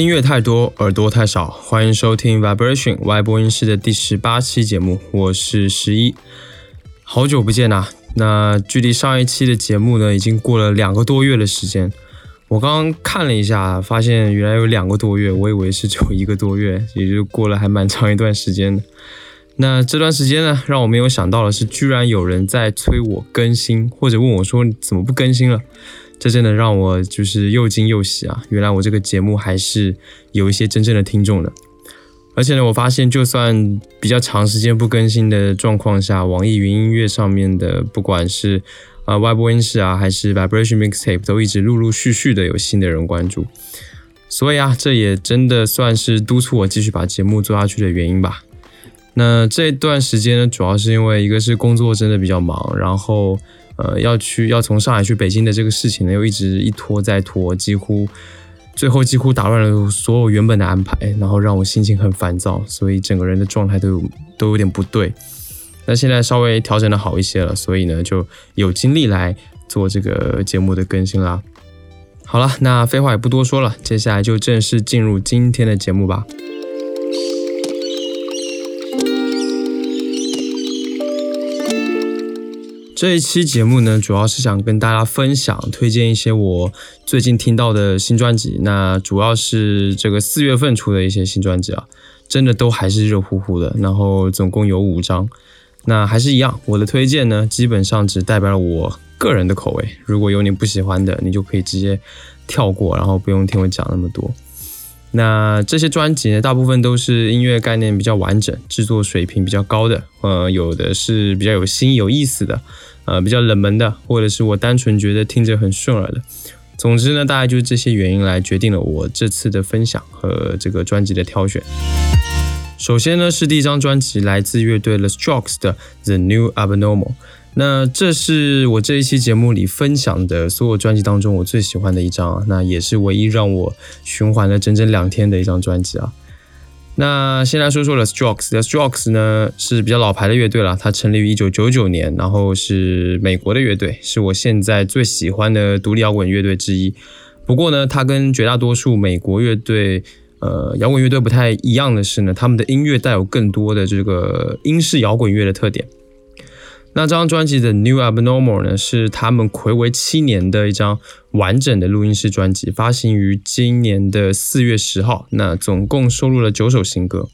音乐太多，耳朵太少。欢迎收听 Vibration Y 播音室的第十八期节目，我是十一。好久不见呐！那距离上一期的节目呢，已经过了两个多月的时间。我刚刚看了一下，发现原来有两个多月，我以为是只有一个多月，也就过了还蛮长一段时间的。那这段时间呢，让我没有想到的是，居然有人在催我更新，或者问我说怎么不更新了。这真的让我就是又惊又喜啊！原来我这个节目还是有一些真正的听众的。而且呢，我发现就算比较长时间不更新的状况下，网易云音乐上面的不管是啊外播音室啊，还是 Vibration Mixtape，都一直陆陆续续的有新的人关注。所以啊，这也真的算是督促我继续把节目做下去的原因吧。那这段时间呢，主要是因为一个是工作真的比较忙，然后。呃，要去要从上海去北京的这个事情呢，又一直一拖再拖，几乎最后几乎打乱了所有原本的安排，然后让我心情很烦躁，所以整个人的状态都有都有点不对。那现在稍微调整的好一些了，所以呢就有精力来做这个节目的更新啦。好了，那废话也不多说了，接下来就正式进入今天的节目吧。这一期节目呢，主要是想跟大家分享、推荐一些我最近听到的新专辑。那主要是这个四月份出的一些新专辑啊，真的都还是热乎乎的。然后总共有五张。那还是一样，我的推荐呢，基本上只代表了我个人的口味。如果有你不喜欢的，你就可以直接跳过，然后不用听我讲那么多。那这些专辑呢，大部分都是音乐概念比较完整、制作水平比较高的。呃，有的是比较有新有意思的。呃，比较冷门的，或者是我单纯觉得听着很顺耳的。总之呢，大概就是这些原因来决定了我这次的分享和这个专辑的挑选。首先呢，是第一张专辑，来自乐队 The Strokes 的《The New Abnormal》。那这是我这一期节目里分享的所有专辑当中我最喜欢的一张啊，那也是唯一让我循环了整整两天的一张专辑啊。那先来说说 The Strokes。The Strokes 呢是比较老牌的乐队了，它成立于一九九九年，然后是美国的乐队，是我现在最喜欢的独立摇滚乐队之一。不过呢，它跟绝大多数美国乐队、呃摇滚乐队不太一样的是呢，他们的音乐带有更多的这个英式摇滚乐的特点。那这张专辑的《New Abnormal》呢，是他们暌违七年的一张完整的录音室专辑，发行于今年的四月十号。那总共收录了九首新歌。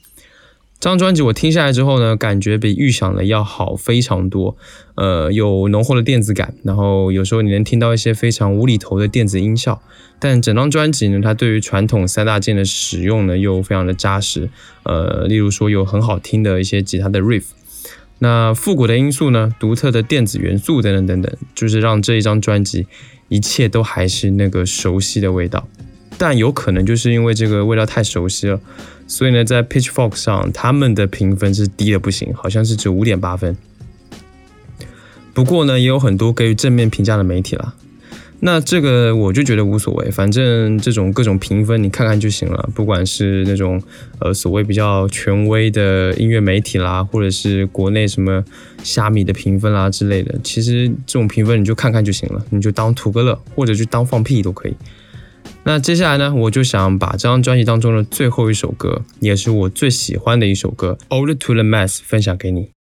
这张专辑我听下来之后呢，感觉比预想的要好非常多。呃，有浓厚的电子感，然后有时候你能听到一些非常无厘头的电子音效。但整张专辑呢，它对于传统三大件的使用呢，又非常的扎实。呃，例如说有很好听的一些吉他的 riff。那复古的因素呢？独特的电子元素等等等等，就是让这一张专辑一切都还是那个熟悉的味道。但有可能就是因为这个味道太熟悉了，所以呢，在 Pitchfork 上他们的评分是低的不行，好像是只有五点八分。不过呢，也有很多给予正面评价的媒体了。那这个我就觉得无所谓，反正这种各种评分你看看就行了。不管是那种呃所谓比较权威的音乐媒体啦，或者是国内什么虾米的评分啦之类的，其实这种评分你就看看就行了，你就当图个乐，或者就当放屁都可以。那接下来呢，我就想把这张专辑当中的最后一首歌，也是我最喜欢的一首歌《Old to the Mass》分享给你。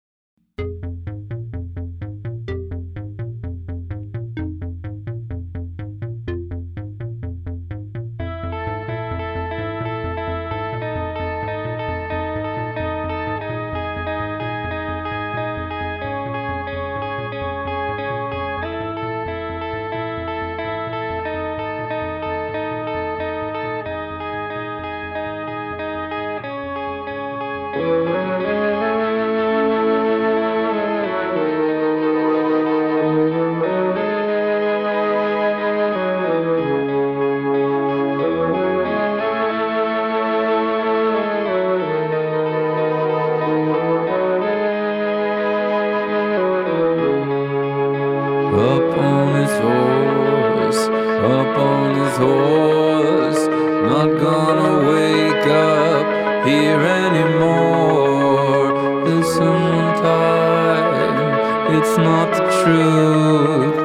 It's not the truth.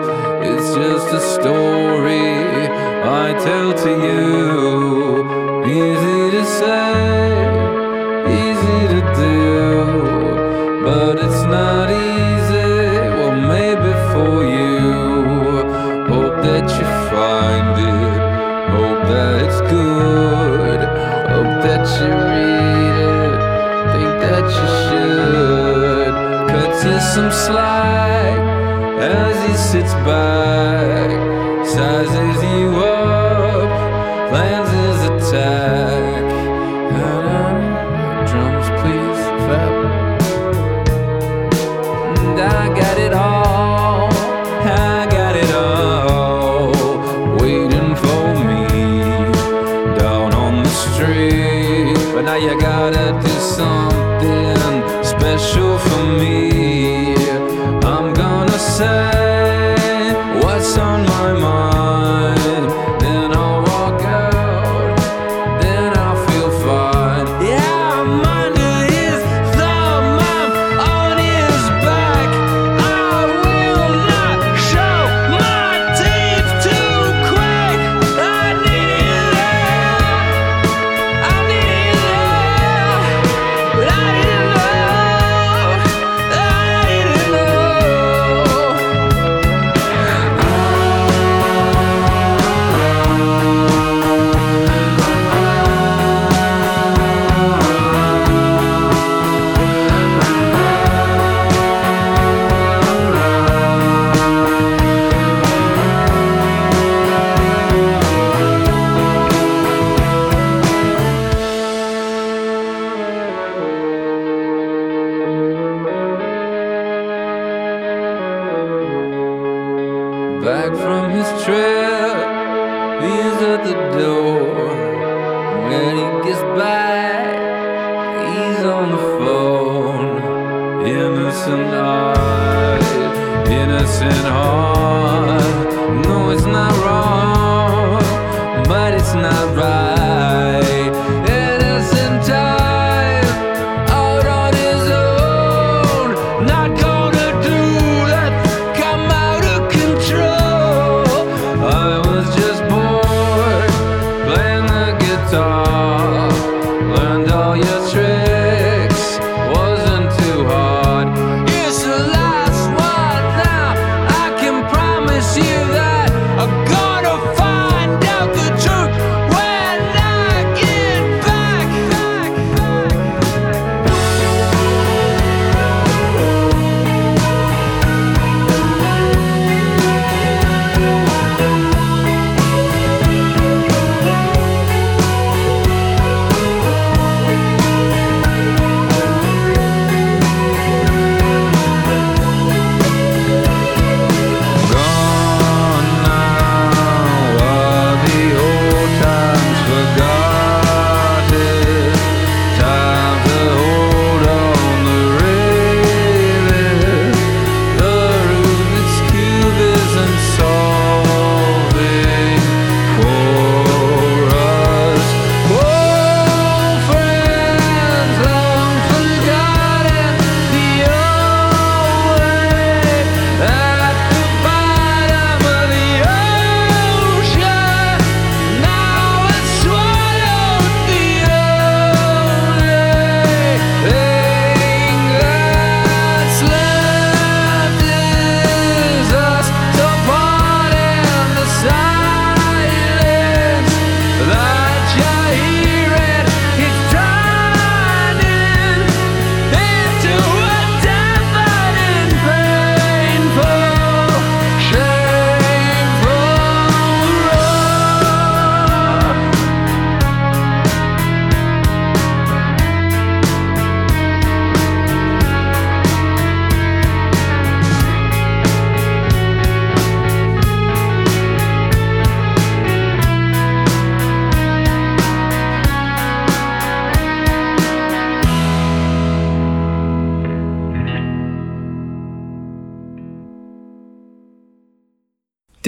It's just a story I tell to you Easy to say, easy to do, but it's not easy. Some slack as he sits back,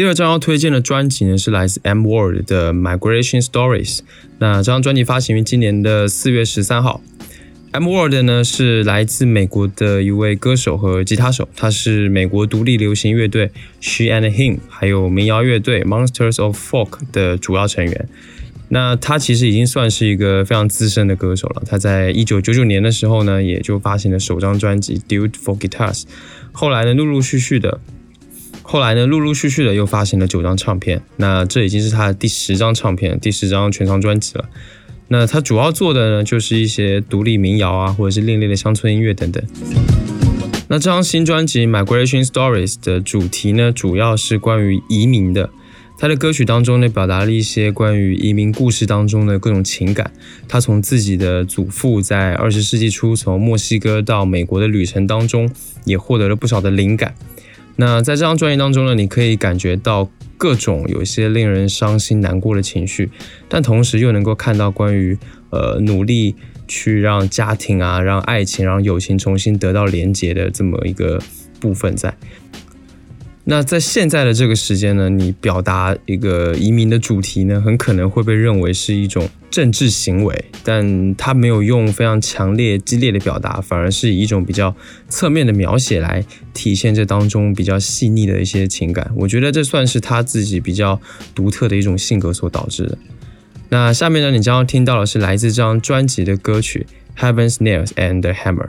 第二张要推荐的专辑呢，是来自 M Word 的《Migration Stories》。那这张专辑发行于今年的四月十三号。M Word 呢是来自美国的一位歌手和吉他手，他是美国独立流行乐队 She and Him，还有民谣乐队 Monsters of Folk 的主要成员。那他其实已经算是一个非常资深的歌手了。他在一九九九年的时候呢，也就发行了首张专辑《Dude for Guitars》，后来呢，陆陆续续的，后来呢，陆陆续续的又发行了九张唱片。那这已经是他的第十张唱片，第十张全长专辑了。那他主要做的呢，就是一些独立民谣啊，或者是另类的乡村音乐等等。那这张新专辑《Migration Stories》的主题呢，主要是关于移民的。他的歌曲当中呢，表达了一些关于移民故事当中的各种情感。他从自己的祖父在二十世纪初从墨西哥到美国的旅程当中，也获得了不少的灵感。那在这张专辑当中呢，你可以感觉到各种有一些令人伤心难过的情绪，但同时又能够看到关于呃努力去让家庭啊、让爱情、让友情重新得到连接的这么一个部分在。那在现在的这个时间呢，你表达一个移民的主题呢，很可能会被认为是一种政治行为，但他没有用非常强烈、激烈的表达，反而是以一种比较侧面的描写来体现这当中比较细腻的一些情感。我觉得这算是他自己比较独特的一种性格所导致的。那下面呢，你将要听到的是来自这张专辑的歌曲《Heaven's Nails and the Hammer》。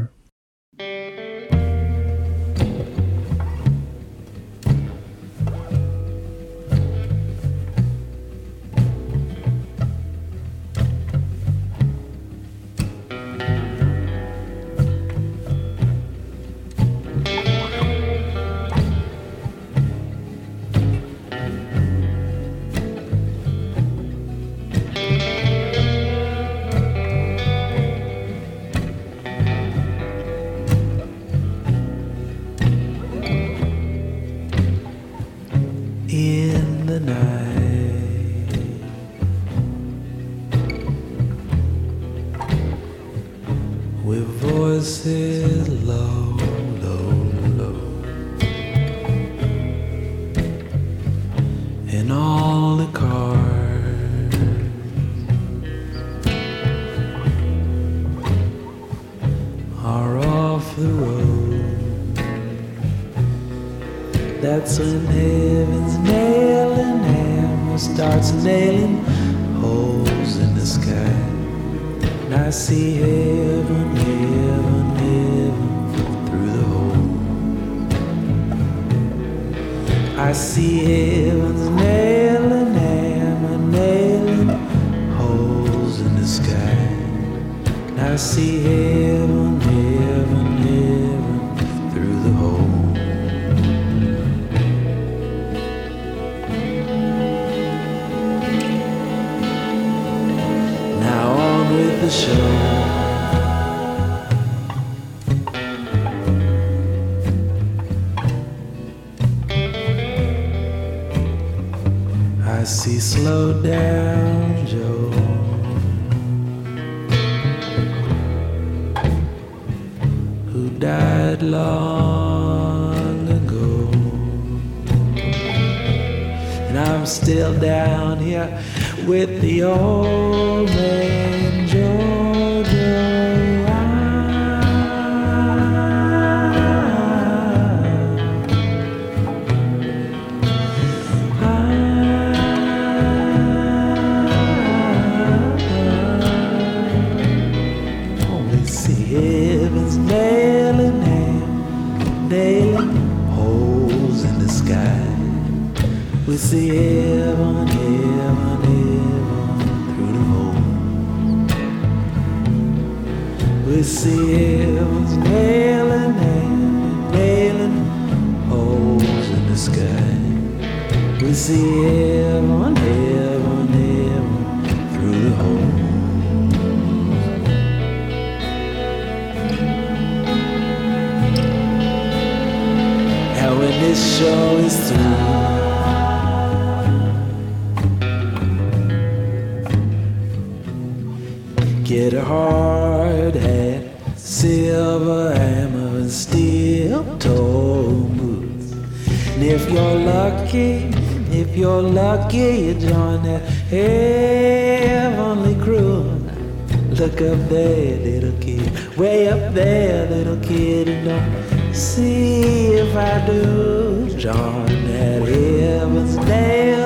I see heaven's nailing hammer nailing holes in the sky. And I see heaven, We see heaven, heaven, heaven through the. We see nailing nailing holes in the sky. We see heaven, heaven, heaven through the. And when this show is through, hard hat, silver hammer, and steel toe boots. And if you're lucky, if you're lucky, you join that heavenly crew. Look up there, little kid, way up there, little kid, and don't see if I do join that heaven's nailing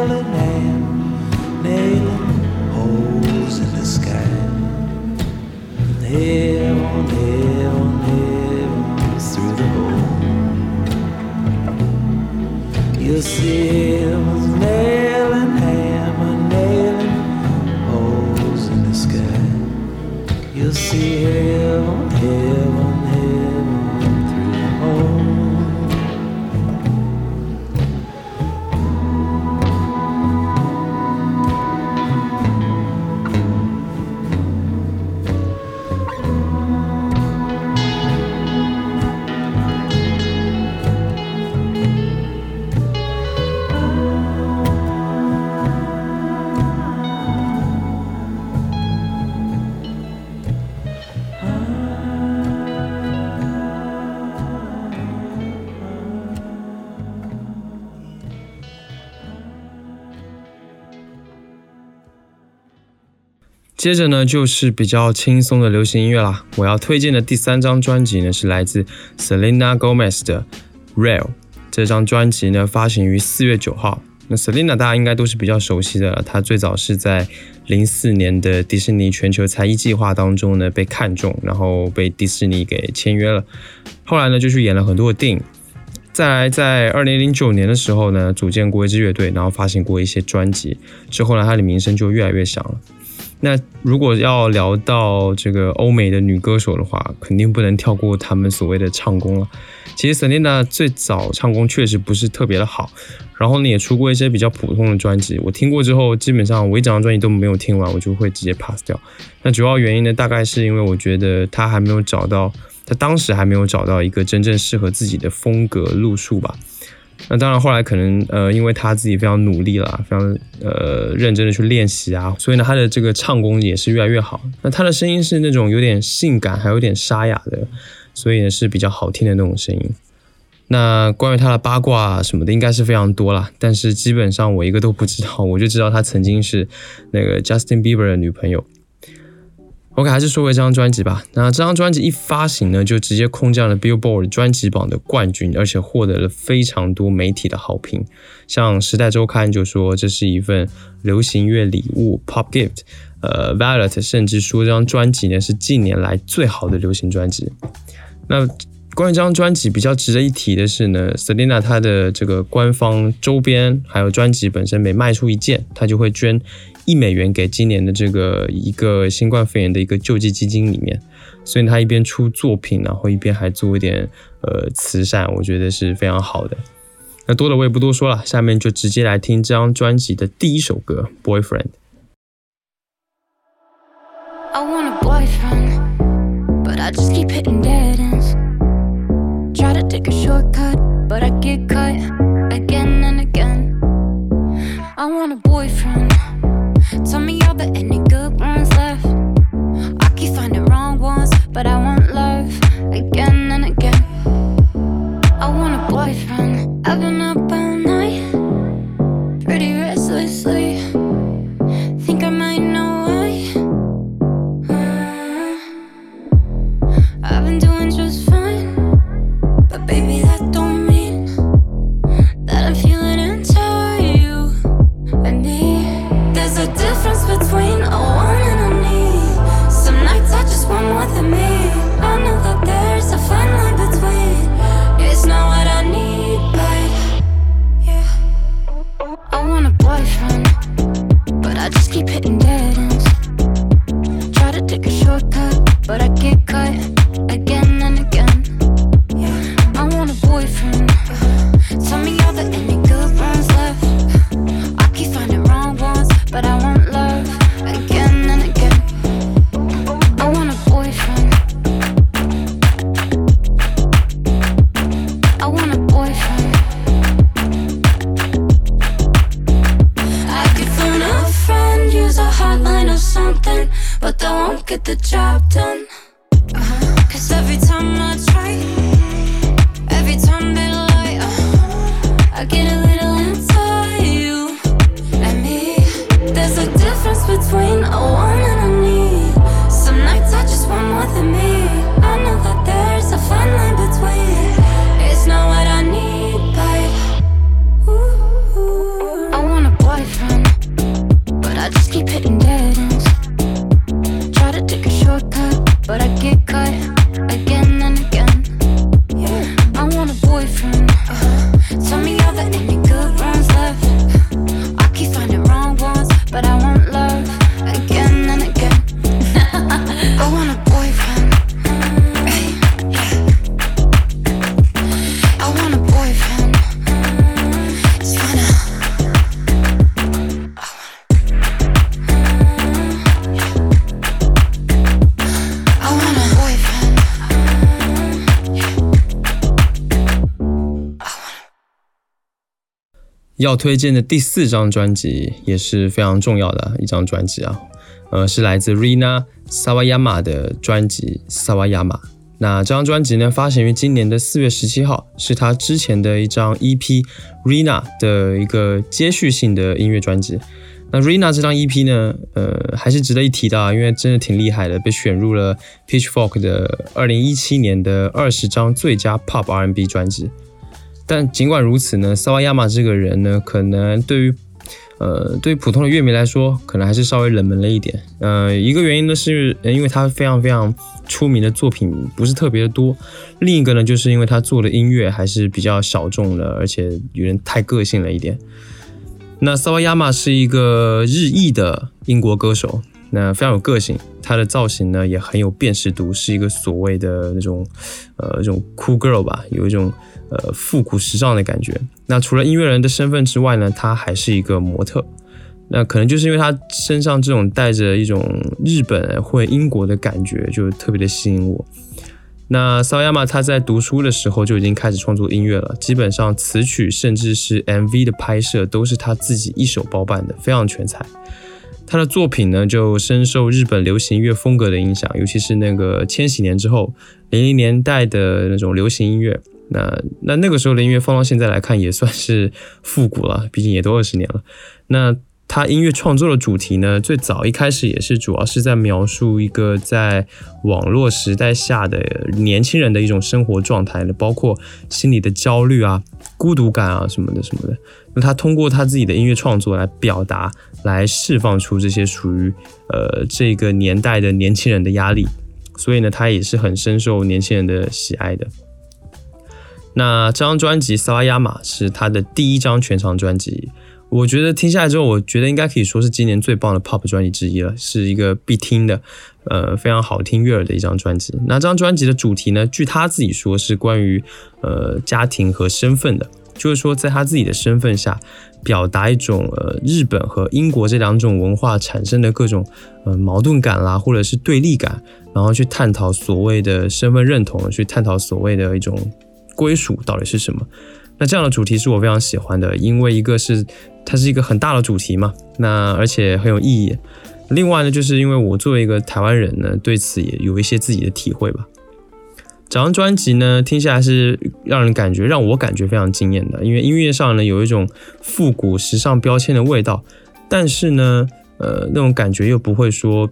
on on through the hole. You'll see. 接着呢，就是比较轻松的流行音乐啦。我要推荐的第三张专辑呢，是来自 Selena Gomez 的《Real》。这张专辑呢，发行于四月九号。那 Selena 大家应该都是比较熟悉的了，她最早是在零四年的迪士尼全球才艺计划当中呢被看中，然后被迪士尼给签约了。后来呢，就去演了很多的电影。再来，在二零零九年的时候呢，组建过一支乐队，然后发行过一些专辑。之后呢，她的名声就越来越响了。那如果要聊到这个欧美的女歌手的话，肯定不能跳过她们所谓的唱功了。其实 Selena 最早唱功确实不是特别的好，然后呢也出过一些比较普通的专辑。我听过之后，基本上我一整张专辑都没有听完，我就会直接 pass 掉。那主要原因呢，大概是因为我觉得她还没有找到，她当时还没有找到一个真正适合自己的风格路数吧。那当然，后来可能呃，因为他自己非常努力了，非常呃认真的去练习啊，所以呢，他的这个唱功也是越来越好。那他的声音是那种有点性感，还有点沙哑的，所以呢是比较好听的那种声音。那关于他的八卦什么的，应该是非常多啦，但是基本上我一个都不知道，我就知道他曾经是那个 Justin Bieber 的女朋友。OK，还是说回这张专辑吧。那这张专辑一发行呢，就直接空降了 Billboard 专辑榜的冠军，而且获得了非常多媒体的好评。像《时代周刊》就说这是一份流行乐礼物 （Pop Gift）。呃，Violet 甚至说这张专辑呢是近年来最好的流行专辑。那关于这张专辑比较值得一提的是呢，Selena 她的这个官方周边还有专辑本身每卖出一件，她就会捐一美元给今年的这个一个新冠肺炎的一个救济基金里面。所以她一边出作品，然后一边还做一点呃慈善，我觉得是非常好的。那多的我也不多说了，下面就直接来听这张专辑的第一首歌《Boyfriend》。I want a boyfriend, but I just keep hitting dead ends. Try to take a shortcut, but I get cut again and again. I want a boyfriend. Any good ones left. I keep finding wrong ones, but I want love again and again. I want a boyfriend. I've been up all 要推荐的第四张专辑也是非常重要的一张专辑啊，呃，是来自 Rina Sawayama 的专辑《Sawayama》。那这张专辑呢，发行于今年的四月十七号，是他之前的一张 EP Rina 的一个接续性的音乐专辑。那 Rina 这张 EP 呢，呃，还是值得一提的啊，因为真的挺厉害的，被选入了 Pitchfork 的二零一七年的二十张最佳 Pop R&B 专辑。但尽管如此呢，萨瓦亚马这个人呢，可能对于呃对于普通的乐迷来说，可能还是稍微冷门了一点。呃，一个原因呢是，因为他非常非常出名的作品不是特别的多；另一个呢，就是因为他做的音乐还是比较小众的，而且有点太个性了一点。那萨瓦亚马是一个日裔的英国歌手，那非常有个性，他的造型呢也很有辨识度，是一个所谓的那种呃这种 cool girl 吧，有一种。呃，复古时尚的感觉。那除了音乐人的身份之外呢，他还是一个模特。那可能就是因为他身上这种带着一种日本或英国的感觉，就特别的吸引我。那萨亚马他在读书的时候就已经开始创作音乐了，基本上词曲甚至是 MV 的拍摄都是他自己一手包办的，非常全才。他的作品呢，就深受日本流行音乐风格的影响，尤其是那个千禧年之后，零零年代的那种流行音乐。那那那个时候的音乐放到现在来看也算是复古了，毕竟也都二十年了。那他音乐创作的主题呢，最早一开始也是主要是在描述一个在网络时代下的年轻人的一种生活状态的，包括心理的焦虑啊、孤独感啊什么的什么的。那他通过他自己的音乐创作来表达，来释放出这些属于呃这个年代的年轻人的压力，所以呢，他也是很深受年轻人的喜爱的。那这张专辑《萨瓦亚马》是他的第一张全长专辑，我觉得听下来之后，我觉得应该可以说是今年最棒的 Pop 专辑之一了，是一个必听的，呃，非常好听悦耳的一张专辑。那这张专辑的主题呢，据他自己说是关于呃家庭和身份的，就是说在他自己的身份下，表达一种呃日本和英国这两种文化产生的各种呃矛盾感啦，或者是对立感，然后去探讨所谓的身份认同，去探讨所谓的一种。归属到底是什么？那这样的主题是我非常喜欢的，因为一个是它是一个很大的主题嘛，那而且很有意义。另外呢，就是因为我作为一个台湾人呢，对此也有一些自己的体会吧。整张专辑呢，听下来是让人感觉让我感觉非常惊艳的，因为音乐上呢有一种复古时尚标签的味道，但是呢，呃，那种感觉又不会说。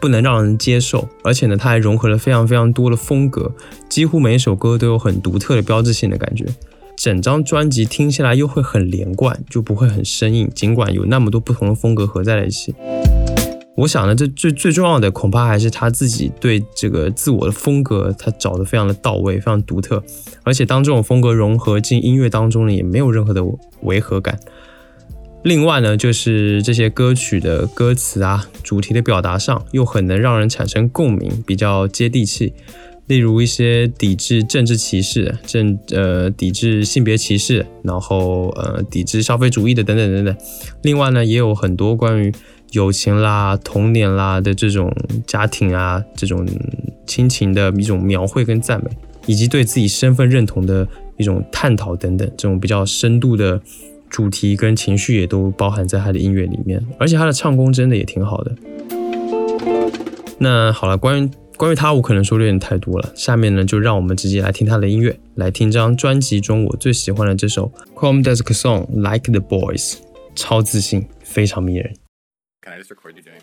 不能让人接受，而且呢，它还融合了非常非常多的风格，几乎每一首歌都有很独特的标志性的感觉。整张专辑听起来又会很连贯，就不会很生硬。尽管有那么多不同的风格合在了一起，我想呢，这最最重要的恐怕还是他自己对这个自我的风格，他找的非常的到位，非常独特。而且当这种风格融合进音乐当中呢，也没有任何的违和感。另外呢，就是这些歌曲的歌词啊，主题的表达上又很能让人产生共鸣，比较接地气。例如一些抵制政治歧视、政呃抵制性别歧视，然后呃抵制消费主义的等等等等。另外呢，也有很多关于友情啦、童年啦的这种家庭啊、这种亲情的一种描绘跟赞美，以及对自己身份认同的一种探讨等等，这种比较深度的。主题跟情绪也都包含在他的音乐里面，而且他的唱功真的也挺好的。那好了，关于关于他，我可能说的有点太多了。下面呢，就让我们直接来听他的音乐，来听张专辑中我最喜欢的这首《Chrome Desk Song Like the Boys》，超自信，非常迷人。Can I just record you doing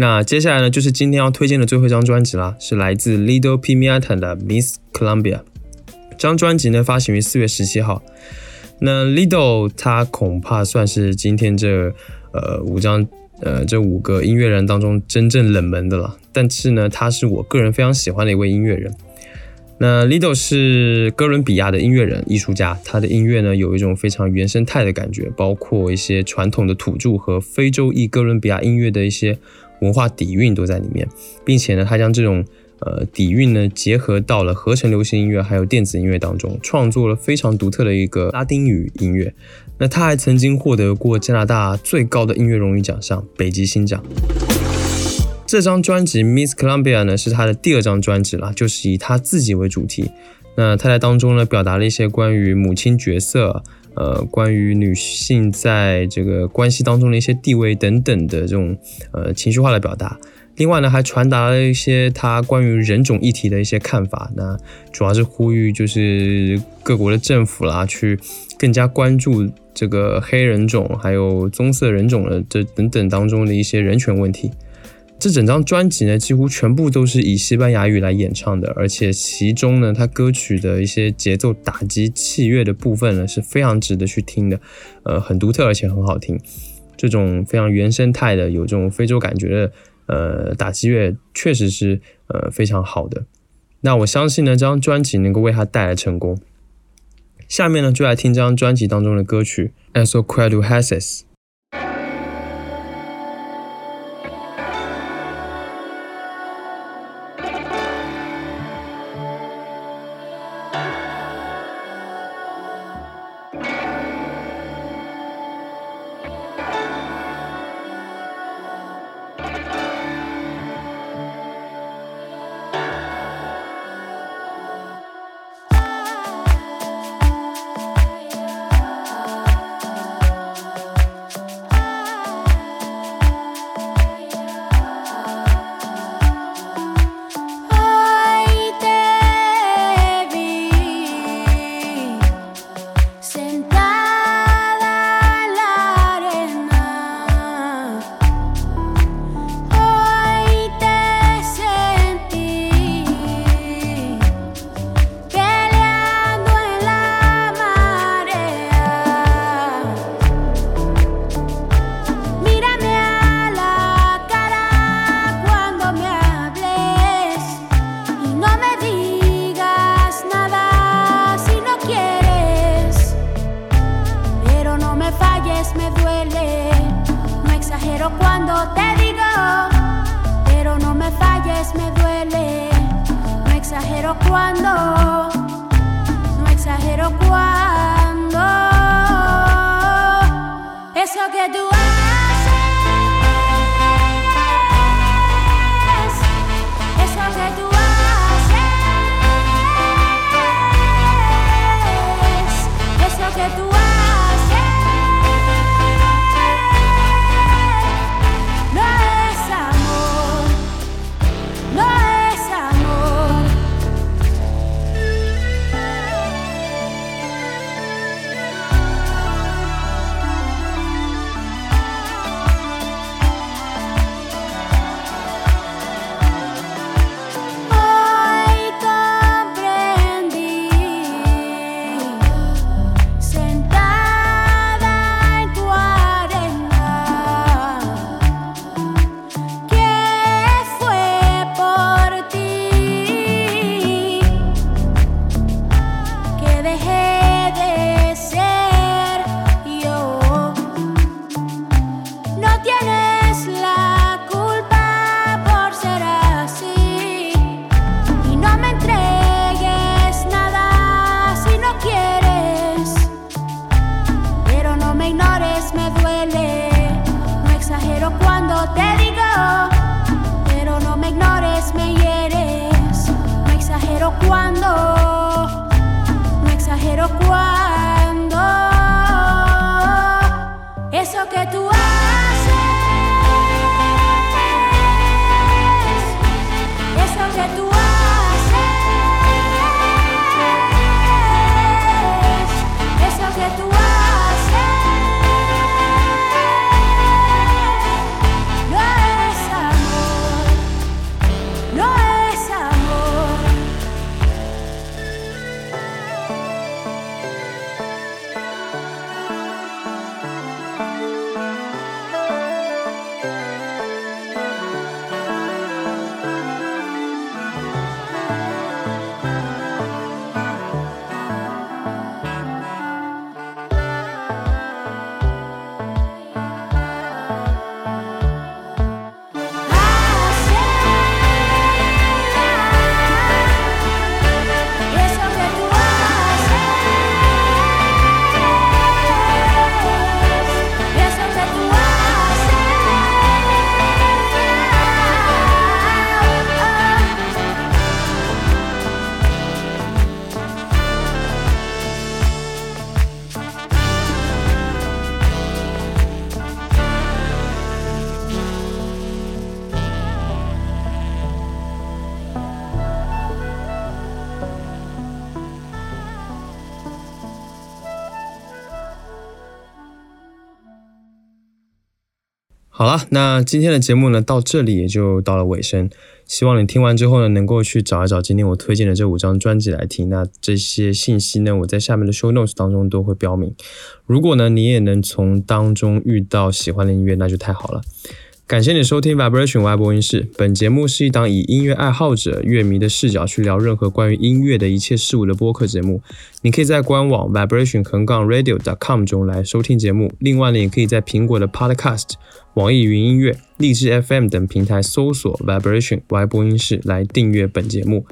那接下来呢，就是今天要推荐的最后一张专辑啦，是来自 Lido Pimienta 的 Miss Columbia。这张专辑呢发行于四月十七号。那 Lido 他恐怕算是今天这呃五张呃这五个音乐人当中真正冷门的了，但是呢，他是我个人非常喜欢的一位音乐人。那 Lido 是哥伦比亚的音乐人、艺术家，他的音乐呢有一种非常原生态的感觉，包括一些传统的土著和非洲裔哥伦比亚音乐的一些文化底蕴都在里面，并且呢，他将这种呃底蕴呢结合到了合成流行音乐还有电子音乐当中，创作了非常独特的一个拉丁语音乐。那他还曾经获得过加拿大最高的音乐荣誉奖项——北极星奖。这张专辑《Miss Columbia》呢是他的第二张专辑啦，就是以他自己为主题。那他在当中呢表达了一些关于母亲角色，呃，关于女性在这个关系当中的一些地位等等的这种呃情绪化的表达。另外呢，还传达了一些他关于人种议题的一些看法。那主要是呼吁就是各国的政府啦，去更加关注这个黑人种还有棕色人种的这等等当中的一些人权问题。这整张专辑呢，几乎全部都是以西班牙语来演唱的，而且其中呢，它歌曲的一些节奏打击器乐的部分呢，是非常值得去听的，呃，很独特而且很好听。这种非常原生态的、有这种非洲感觉的，呃，打击乐确实是呃非常好的。那我相信呢，这张专辑能够为他带来成功。下面呢，就来听这张专辑当中的歌曲《Eso Quero Haces》。Cuando, 那今天的节目呢，到这里也就到了尾声。希望你听完之后呢，能够去找一找今天我推荐的这五张专辑来听。那这些信息呢，我在下面的 show notes 当中都会标明。如果呢，你也能从当中遇到喜欢的音乐，那就太好了。感谢你收听 Vibration Y 播音室。本节目是一档以音乐爱好者、乐迷的视角去聊任何关于音乐的一切事物的播客节目。你可以在官网 vibration 横杠 radio.com 中来收听节目。另外呢，也可以在苹果的 Podcast、网易云音乐、荔枝 FM 等平台搜索 Vibration Y 播音室来订阅本节目。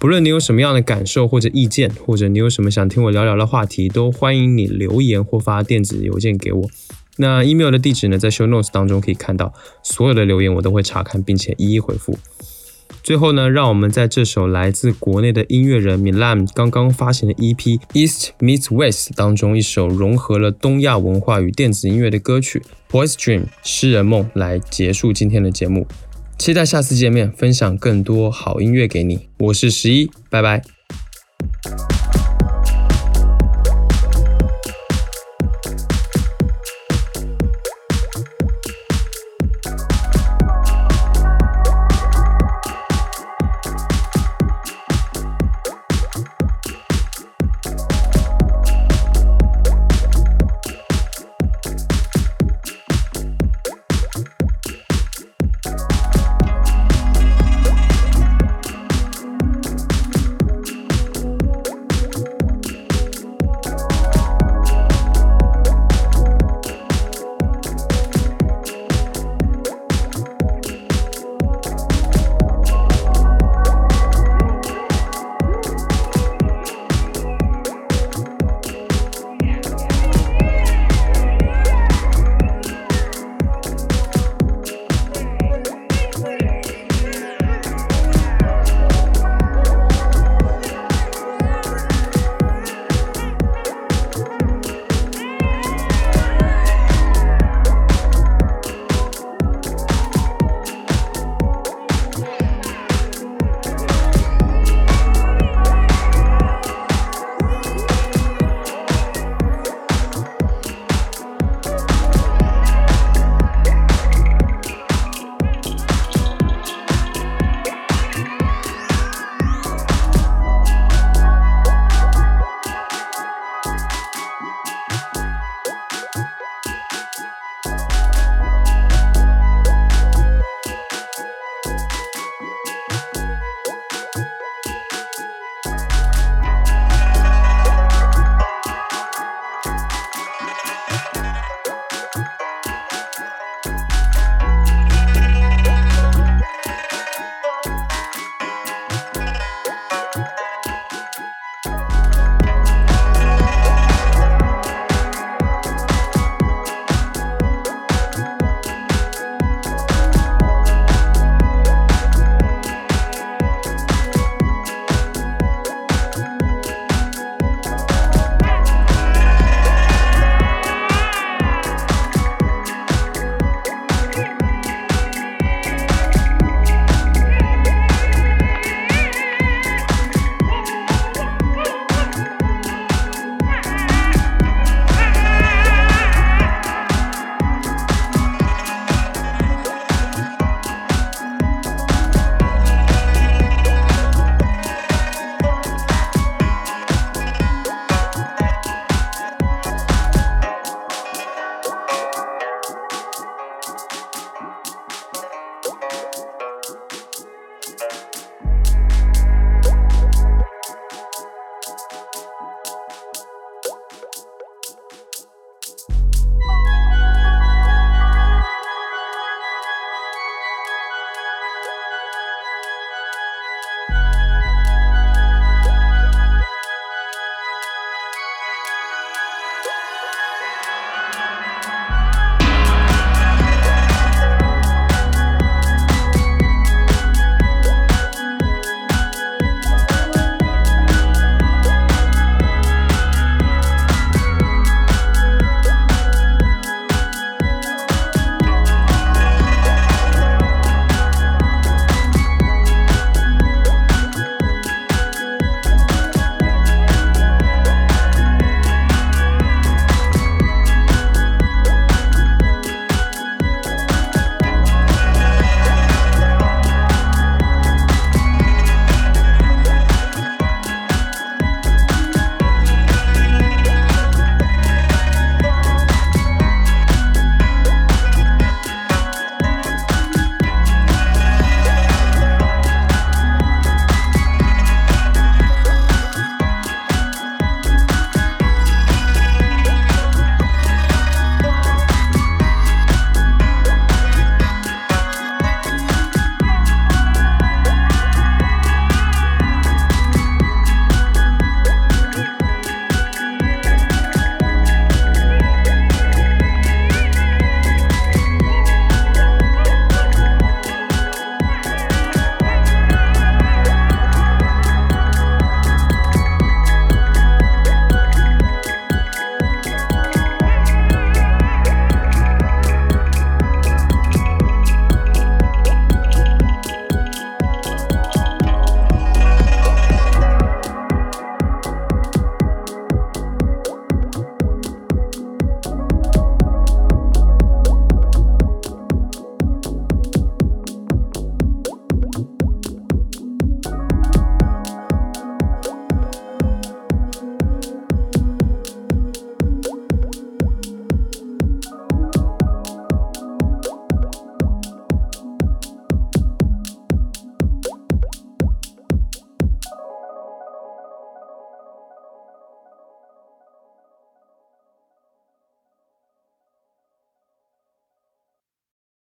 不论你有什么样的感受或者意见，或者你有什么想听我聊聊的话题，都欢迎你留言或发电子邮件给我。那 email 的地址呢，在 show notes 当中可以看到，所有的留言我都会查看，并且一一回复。最后呢，让我们在这首来自国内的音乐人 Milam 刚刚发行的 EP《East Meets West》当中一首融合了东亚文化与电子音乐的歌曲《Boy's Dream》诗人梦来结束今天的节目。期待下次见面，分享更多好音乐给你。我是十一，拜拜。